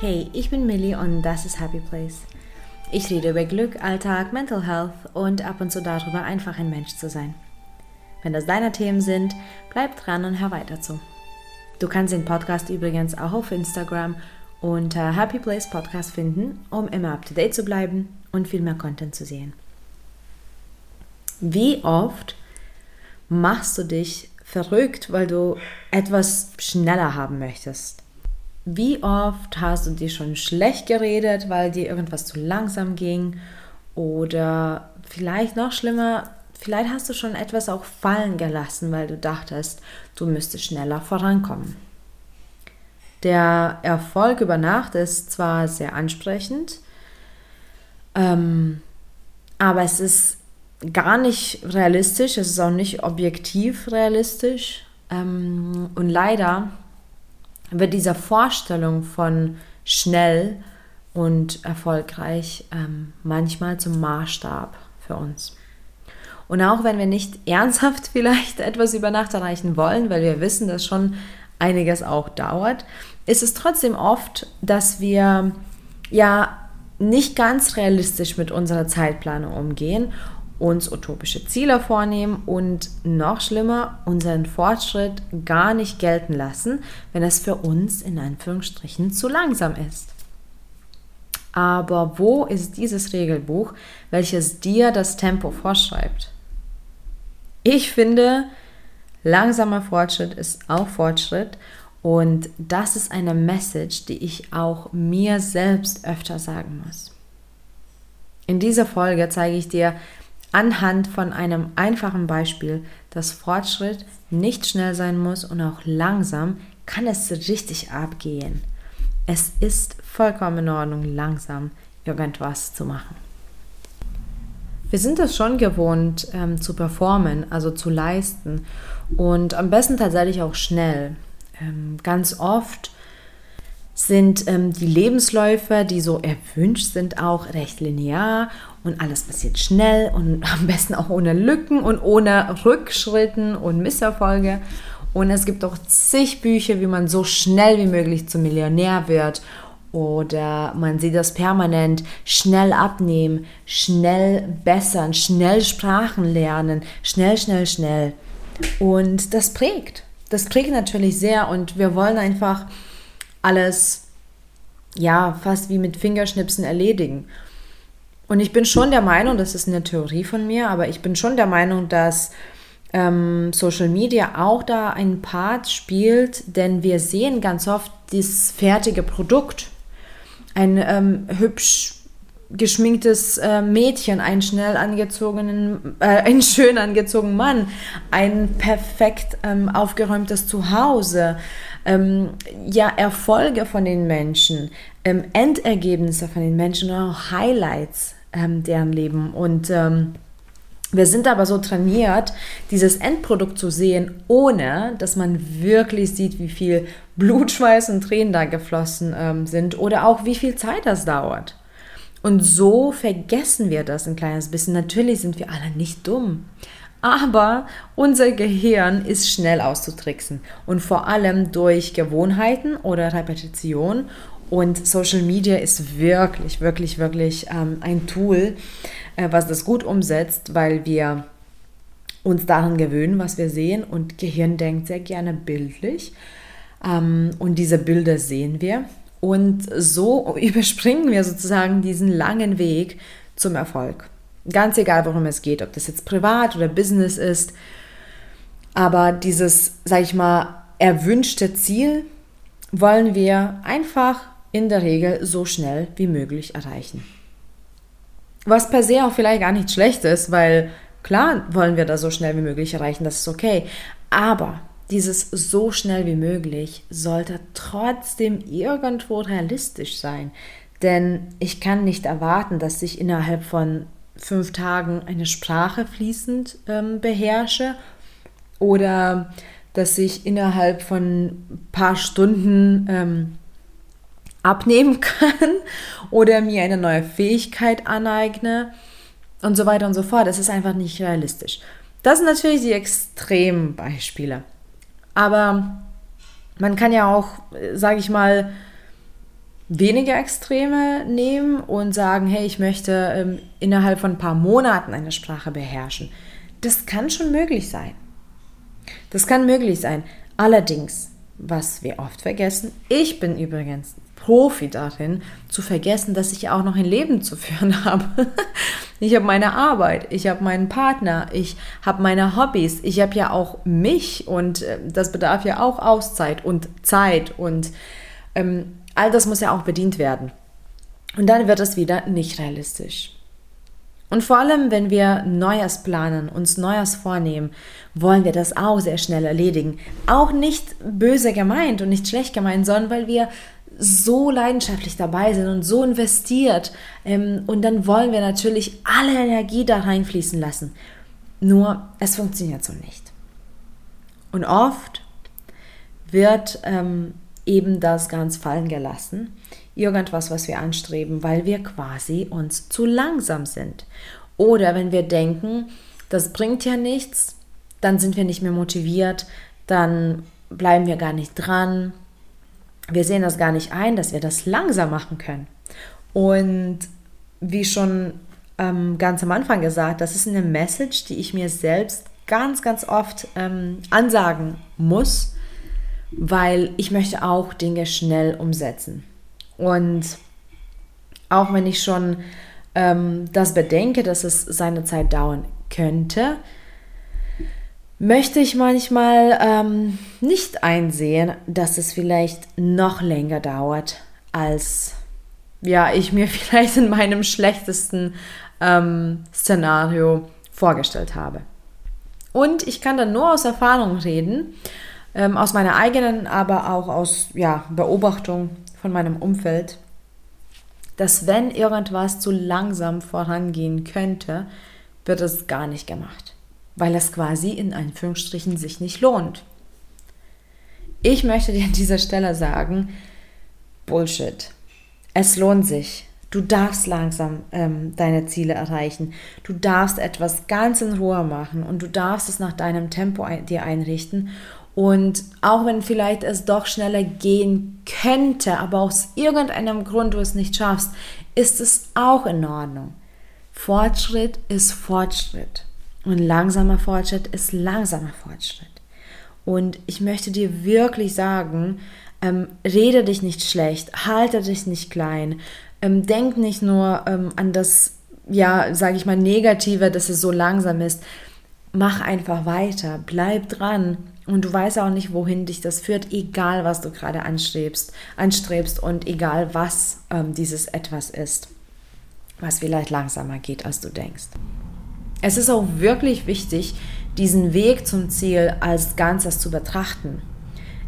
Hey, ich bin Millie und das ist Happy Place. Ich rede über Glück, Alltag, Mental Health und ab und zu darüber, einfach ein Mensch zu sein. Wenn das deine Themen sind, bleib dran und hör weiter zu. Du kannst den Podcast übrigens auch auf Instagram unter Happy Place Podcast finden, um immer up to date zu bleiben und viel mehr Content zu sehen. Wie oft machst du dich verrückt, weil du etwas schneller haben möchtest? Wie oft hast du dir schon schlecht geredet, weil dir irgendwas zu langsam ging? Oder vielleicht noch schlimmer, vielleicht hast du schon etwas auch fallen gelassen, weil du dachtest, du müsstest schneller vorankommen. Der Erfolg über Nacht ist zwar sehr ansprechend, ähm, aber es ist gar nicht realistisch, es ist auch nicht objektiv realistisch. Ähm, und leider wird diese Vorstellung von schnell und erfolgreich ähm, manchmal zum Maßstab für uns. Und auch wenn wir nicht ernsthaft vielleicht etwas über Nacht erreichen wollen, weil wir wissen, dass schon einiges auch dauert, ist es trotzdem oft, dass wir ja nicht ganz realistisch mit unserer Zeitplanung umgehen uns utopische Ziele vornehmen und noch schlimmer, unseren Fortschritt gar nicht gelten lassen, wenn es für uns in Anführungsstrichen zu langsam ist. Aber wo ist dieses Regelbuch, welches dir das Tempo vorschreibt? Ich finde, langsamer Fortschritt ist auch Fortschritt und das ist eine Message, die ich auch mir selbst öfter sagen muss. In dieser Folge zeige ich dir anhand von einem einfachen Beispiel, dass Fortschritt nicht schnell sein muss und auch langsam kann es richtig abgehen. Es ist vollkommen in Ordnung, langsam irgendwas zu machen. Wir sind es schon gewohnt ähm, zu performen, also zu leisten und am besten tatsächlich auch schnell. Ähm, ganz oft sind ähm, die Lebensläufe, die so erwünscht sind, auch recht linear und alles passiert schnell und am besten auch ohne Lücken und ohne Rückschritten und Misserfolge. Und es gibt auch zig Bücher, wie man so schnell wie möglich zum Millionär wird. Oder man sieht das permanent schnell abnehmen, schnell bessern, schnell Sprachen lernen, schnell, schnell, schnell. Und das prägt. Das prägt natürlich sehr und wir wollen einfach alles, ja, fast wie mit Fingerschnipsen erledigen. Und ich bin schon der Meinung, das ist eine Theorie von mir, aber ich bin schon der Meinung, dass ähm, Social Media auch da einen Part spielt, denn wir sehen ganz oft das fertige Produkt. Ein ähm, hübsch geschminktes äh, Mädchen, einen schnell angezogenen, äh, einen schön angezogenen Mann, ein perfekt ähm, aufgeräumtes Zuhause, ähm, ja Erfolge von den Menschen, ähm, Endergebnisse von den Menschen auch Highlights ähm, deren Leben. Und ähm, wir sind aber so trainiert, dieses Endprodukt zu sehen, ohne dass man wirklich sieht, wie viel Blut, Schweiß und Tränen da geflossen ähm, sind oder auch wie viel Zeit das dauert. Und so vergessen wir das ein kleines bisschen. Natürlich sind wir alle nicht dumm. Aber unser Gehirn ist schnell auszutricksen und vor allem durch Gewohnheiten oder Repetition und Social Media ist wirklich, wirklich, wirklich ähm, ein Tool, äh, was das gut umsetzt, weil wir uns daran gewöhnen, was wir sehen. Und Gehirn denkt sehr gerne bildlich. Ähm, und diese Bilder sehen wir. Und so überspringen wir sozusagen diesen langen Weg zum Erfolg. Ganz egal, worum es geht, ob das jetzt privat oder Business ist. Aber dieses, sag ich mal, erwünschte Ziel wollen wir einfach in der Regel so schnell wie möglich erreichen. Was per se auch vielleicht gar nicht schlecht ist, weil klar wollen wir das so schnell wie möglich erreichen, das ist okay. Aber dieses so schnell wie möglich sollte trotzdem irgendwo realistisch sein. Denn ich kann nicht erwarten, dass ich innerhalb von fünf Tagen eine Sprache fließend ähm, beherrsche oder dass ich innerhalb von ein paar Stunden ähm, abnehmen kann oder mir eine neue Fähigkeit aneigne und so weiter und so fort. Das ist einfach nicht realistisch. Das sind natürlich die extremen Beispiele. Aber man kann ja auch, sage ich mal, weniger Extreme nehmen und sagen, hey, ich möchte ähm, innerhalb von ein paar Monaten eine Sprache beherrschen. Das kann schon möglich sein. Das kann möglich sein. Allerdings, was wir oft vergessen, ich bin übrigens Profi darin, zu vergessen, dass ich auch noch ein Leben zu führen habe. ich habe meine Arbeit, ich habe meinen Partner, ich habe meine Hobbys, ich habe ja auch mich und äh, das bedarf ja auch Auszeit und Zeit und ähm, all das muss ja auch bedient werden. Und dann wird es wieder nicht realistisch. Und vor allem, wenn wir Neues planen, uns Neues vornehmen, wollen wir das auch sehr schnell erledigen. Auch nicht böse gemeint und nicht schlecht gemeint, sondern weil wir so leidenschaftlich dabei sind und so investiert. Ähm, und dann wollen wir natürlich alle Energie da reinfließen lassen. Nur, es funktioniert so nicht. Und oft wird ähm, eben das ganz fallen gelassen. Irgendwas, was wir anstreben, weil wir quasi uns zu langsam sind. Oder wenn wir denken, das bringt ja nichts, dann sind wir nicht mehr motiviert, dann bleiben wir gar nicht dran, wir sehen das gar nicht ein, dass wir das langsam machen können. Und wie schon ähm, ganz am Anfang gesagt, das ist eine Message, die ich mir selbst ganz, ganz oft ähm, ansagen muss, weil ich möchte auch Dinge schnell umsetzen. Und auch wenn ich schon ähm, das bedenke, dass es seine Zeit dauern könnte, möchte ich manchmal ähm, nicht einsehen, dass es vielleicht noch länger dauert, als ja, ich mir vielleicht in meinem schlechtesten ähm, Szenario vorgestellt habe. Und ich kann dann nur aus Erfahrung reden, ähm, aus meiner eigenen, aber auch aus ja, Beobachtung von meinem Umfeld, dass wenn irgendwas zu langsam vorangehen könnte, wird es gar nicht gemacht weil es quasi in Anführungsstrichen sich nicht lohnt. Ich möchte dir an dieser Stelle sagen, Bullshit. Es lohnt sich. Du darfst langsam ähm, deine Ziele erreichen. Du darfst etwas ganz in Ruhe machen und du darfst es nach deinem Tempo ein dir einrichten. Und auch wenn vielleicht es doch schneller gehen könnte, aber aus irgendeinem Grund du es nicht schaffst, ist es auch in Ordnung. Fortschritt ist Fortschritt. Und langsamer Fortschritt ist langsamer Fortschritt. Und ich möchte dir wirklich sagen, ähm, rede dich nicht schlecht, halte dich nicht klein, ähm, denk nicht nur ähm, an das, ja, sage ich mal, Negative, dass es so langsam ist. Mach einfach weiter, bleib dran und du weißt auch nicht, wohin dich das führt, egal was du gerade anstrebst, anstrebst und egal was ähm, dieses etwas ist, was vielleicht langsamer geht, als du denkst. Es ist auch wirklich wichtig, diesen Weg zum Ziel als Ganzes zu betrachten.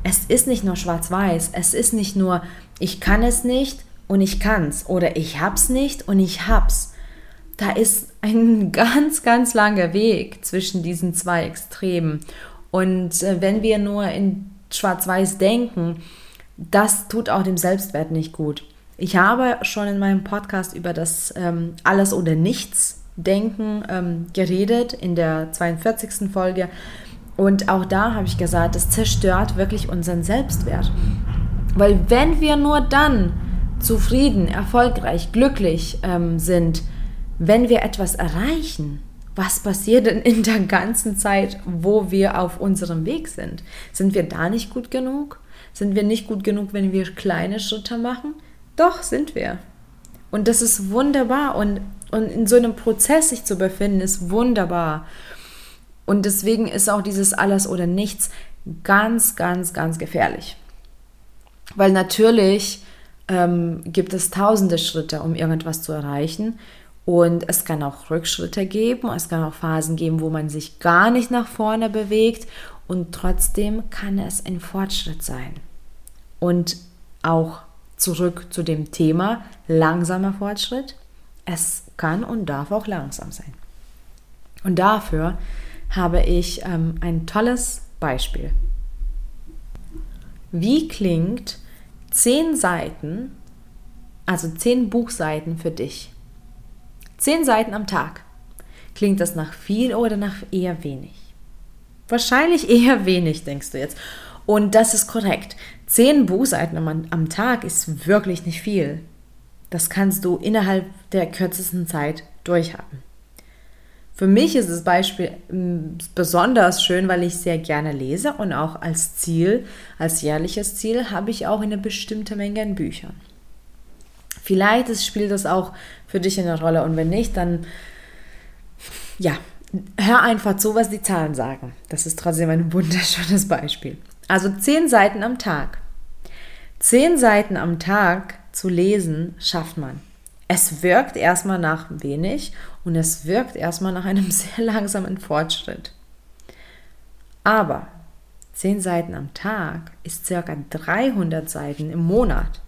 Es ist nicht nur schwarz-weiß, es ist nicht nur ich kann es nicht und ich kann's oder ich hab's nicht und ich hab's. Da ist ein ganz, ganz langer Weg zwischen diesen zwei Extremen. Und äh, wenn wir nur in schwarz-weiß denken, das tut auch dem Selbstwert nicht gut. Ich habe schon in meinem Podcast über das ähm, Alles oder Nichts Denken ähm, geredet in der 42. Folge. Und auch da habe ich gesagt, es zerstört wirklich unseren Selbstwert. Weil wenn wir nur dann zufrieden, erfolgreich, glücklich ähm, sind, wenn wir etwas erreichen, was passiert denn in der ganzen Zeit, wo wir auf unserem Weg sind? Sind wir da nicht gut genug? Sind wir nicht gut genug, wenn wir kleine Schritte machen? Doch, sind wir. Und das ist wunderbar. Und und in so einem Prozess sich zu befinden, ist wunderbar. Und deswegen ist auch dieses Alles oder Nichts ganz, ganz, ganz gefährlich. Weil natürlich ähm, gibt es tausende Schritte, um irgendwas zu erreichen. Und es kann auch Rückschritte geben, es kann auch Phasen geben, wo man sich gar nicht nach vorne bewegt. Und trotzdem kann es ein Fortschritt sein. Und auch zurück zu dem Thema langsamer Fortschritt. Es kann und darf auch langsam sein. Und dafür habe ich ähm, ein tolles Beispiel. Wie klingt zehn Seiten, also zehn Buchseiten für dich? Zehn Seiten am Tag. Klingt das nach viel oder nach eher wenig? Wahrscheinlich eher wenig, denkst du jetzt. Und das ist korrekt. Zehn Buchseiten am, am Tag ist wirklich nicht viel. Das kannst du innerhalb der kürzesten Zeit durchhaben. Für mich ist das Beispiel mm, besonders schön, weil ich sehr gerne lese und auch als Ziel, als jährliches Ziel, habe ich auch eine bestimmte Menge an Büchern. Vielleicht spielt das auch für dich eine Rolle und wenn nicht, dann ja, hör einfach zu, was die Zahlen sagen. Das ist trotzdem ein wunderschönes Beispiel. Also zehn Seiten am Tag. Zehn Seiten am Tag zu lesen, schafft man. Es wirkt erstmal nach wenig und es wirkt erstmal nach einem sehr langsamen Fortschritt. Aber 10 Seiten am Tag ist circa 300 Seiten im Monat.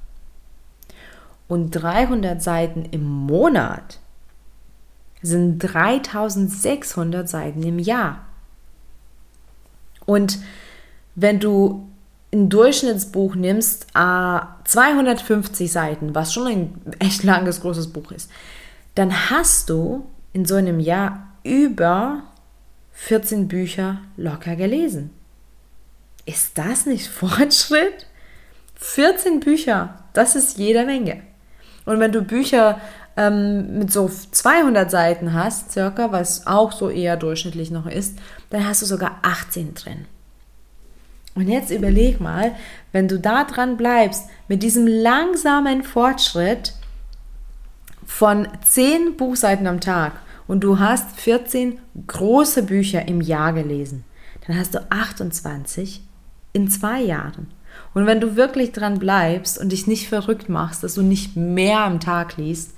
Und 300 Seiten im Monat sind 3600 Seiten im Jahr. Und wenn du ein Durchschnittsbuch nimmst, äh, 250 Seiten, was schon ein echt langes, großes Buch ist, dann hast du in so einem Jahr über 14 Bücher locker gelesen. Ist das nicht Fortschritt? 14 Bücher, das ist jede Menge. Und wenn du Bücher ähm, mit so 200 Seiten hast, circa, was auch so eher durchschnittlich noch ist, dann hast du sogar 18 drin. Und jetzt überleg mal, wenn du da dran bleibst, mit diesem langsamen Fortschritt von 10 Buchseiten am Tag und du hast 14 große Bücher im Jahr gelesen, dann hast du 28 in zwei Jahren. Und wenn du wirklich dran bleibst und dich nicht verrückt machst, dass du nicht mehr am Tag liest,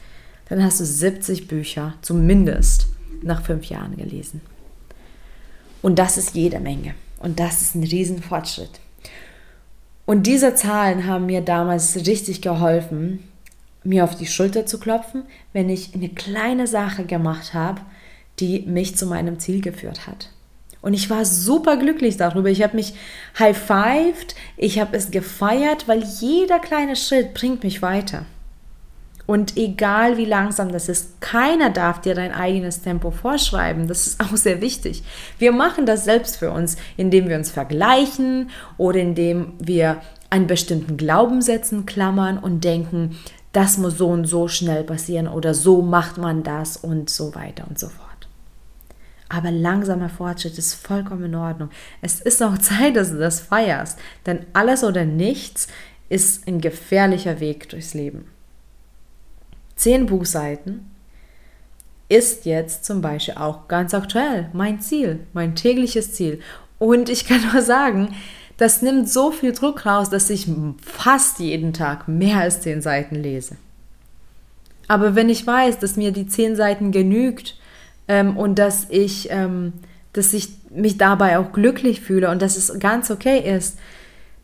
dann hast du 70 Bücher zumindest nach fünf Jahren gelesen. Und das ist jede Menge. Und das ist ein Riesenfortschritt. Und diese Zahlen haben mir damals richtig geholfen, mir auf die Schulter zu klopfen, wenn ich eine kleine Sache gemacht habe, die mich zu meinem Ziel geführt hat. Und ich war super glücklich darüber. Ich habe mich high-fived, ich habe es gefeiert, weil jeder kleine Schritt bringt mich weiter. Und egal wie langsam das ist, keiner darf dir dein eigenes Tempo vorschreiben. Das ist auch sehr wichtig. Wir machen das selbst für uns, indem wir uns vergleichen oder indem wir an bestimmten Glaubenssätzen klammern und denken, das muss so und so schnell passieren oder so macht man das und so weiter und so fort. Aber langsamer Fortschritt ist vollkommen in Ordnung. Es ist auch Zeit, dass du das feierst, denn alles oder nichts ist ein gefährlicher Weg durchs Leben zehn Buchseiten ist jetzt zum Beispiel auch ganz aktuell mein Ziel, mein tägliches Ziel. Und ich kann nur sagen, das nimmt so viel Druck raus, dass ich fast jeden Tag mehr als zehn Seiten lese. Aber wenn ich weiß, dass mir die zehn Seiten genügt ähm, und dass ich, ähm, dass ich mich dabei auch glücklich fühle und dass es ganz okay ist,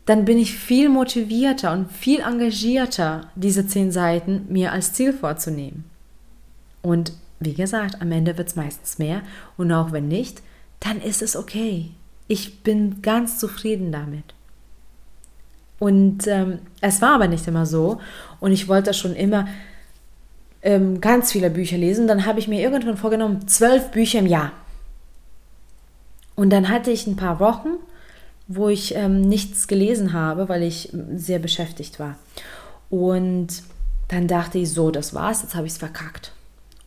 dann bin ich viel motivierter und viel engagierter, diese zehn Seiten mir als Ziel vorzunehmen. Und wie gesagt, am Ende wird es meistens mehr und auch wenn nicht, dann ist es okay. Ich bin ganz zufrieden damit. Und ähm, es war aber nicht immer so und ich wollte schon immer ähm, ganz viele Bücher lesen. Dann habe ich mir irgendwann vorgenommen, zwölf Bücher im Jahr. Und dann hatte ich ein paar Wochen wo ich ähm, nichts gelesen habe, weil ich sehr beschäftigt war. Und dann dachte ich, so, das war's, jetzt habe ich es verkackt.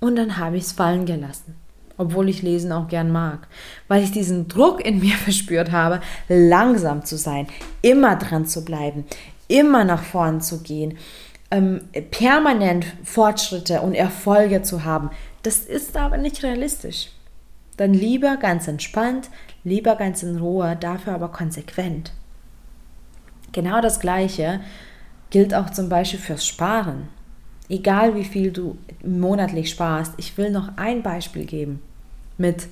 Und dann habe ich es fallen gelassen, obwohl ich Lesen auch gern mag, weil ich diesen Druck in mir verspürt habe, langsam zu sein, immer dran zu bleiben, immer nach vorn zu gehen, ähm, permanent Fortschritte und Erfolge zu haben. Das ist aber nicht realistisch. Dann lieber ganz entspannt, lieber ganz in Ruhe, dafür aber konsequent. Genau das Gleiche gilt auch zum Beispiel fürs Sparen. Egal wie viel du monatlich sparst, ich will noch ein Beispiel geben. Mit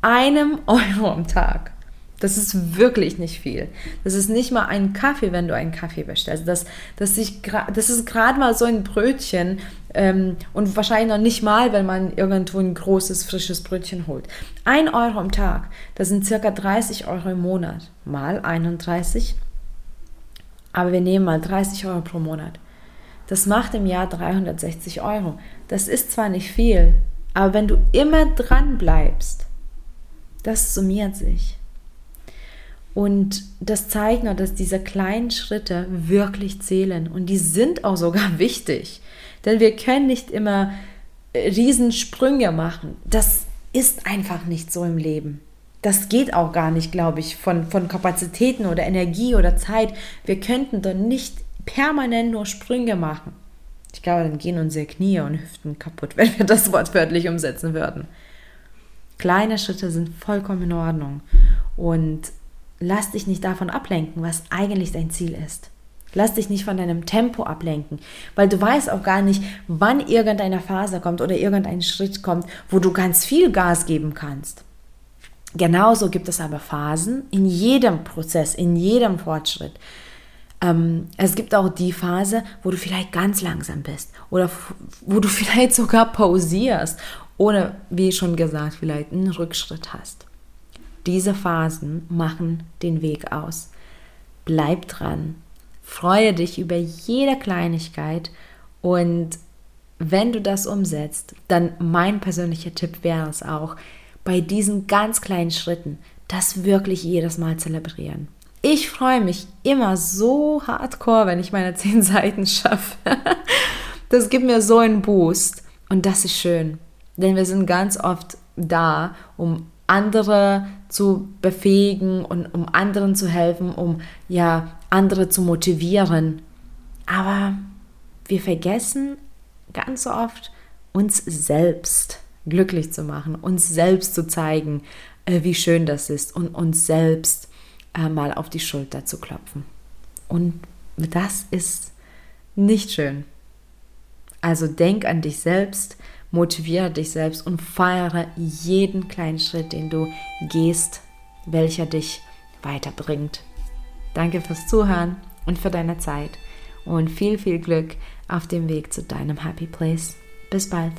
einem Euro am Tag das ist wirklich nicht viel. Das ist nicht mal ein Kaffee, wenn du einen Kaffee bestellst. Das, das, ich, das ist gerade mal so ein Brötchen ähm, und wahrscheinlich noch nicht mal, wenn man irgendwo ein großes, frisches Brötchen holt. Ein Euro am Tag, das sind circa 30 Euro im Monat. Mal 31. Aber wir nehmen mal 30 Euro pro Monat. Das macht im Jahr 360 Euro. Das ist zwar nicht viel, aber wenn du immer dran bleibst, das summiert sich. Und das zeigt nur, dass diese kleinen Schritte wirklich zählen und die sind auch sogar wichtig. Denn wir können nicht immer äh, Riesensprünge machen. Das ist einfach nicht so im Leben. Das geht auch gar nicht, glaube ich, von, von Kapazitäten oder Energie oder Zeit. Wir könnten doch nicht permanent nur Sprünge machen. Ich glaube, dann gehen unsere Knie und Hüften kaputt, wenn wir das wortwörtlich umsetzen würden. Kleine Schritte sind vollkommen in Ordnung. Und lass dich nicht davon ablenken, was eigentlich dein Ziel ist. Lass dich nicht von deinem Tempo ablenken, weil du weißt auch gar nicht, wann irgendeine Phase kommt oder irgendein Schritt kommt, wo du ganz viel Gas geben kannst. Genauso gibt es aber Phasen in jedem Prozess, in jedem Fortschritt. Ähm, es gibt auch die Phase, wo du vielleicht ganz langsam bist oder wo du vielleicht sogar pausierst, ohne, wie schon gesagt, vielleicht einen Rückschritt hast. Diese Phasen machen den Weg aus. Bleib dran. Freue dich über jede Kleinigkeit und wenn du das umsetzt, dann mein persönlicher Tipp wäre es auch, bei diesen ganz kleinen Schritten das wirklich jedes Mal zelebrieren. Ich freue mich immer so hardcore, wenn ich meine zehn Seiten schaffe. Das gibt mir so einen Boost und das ist schön, denn wir sind ganz oft da, um andere zu befähigen und um anderen zu helfen, um ja andere zu motivieren. Aber wir vergessen ganz oft uns selbst glücklich zu machen, uns selbst zu zeigen, äh, wie schön das ist und uns selbst äh, mal auf die Schulter zu klopfen. Und das ist nicht schön. Also denk an dich selbst, motiviere dich selbst und feiere jeden kleinen Schritt, den du gehst, welcher dich weiterbringt. Danke fürs Zuhören und für deine Zeit und viel, viel Glück auf dem Weg zu deinem Happy Place. Bis bald.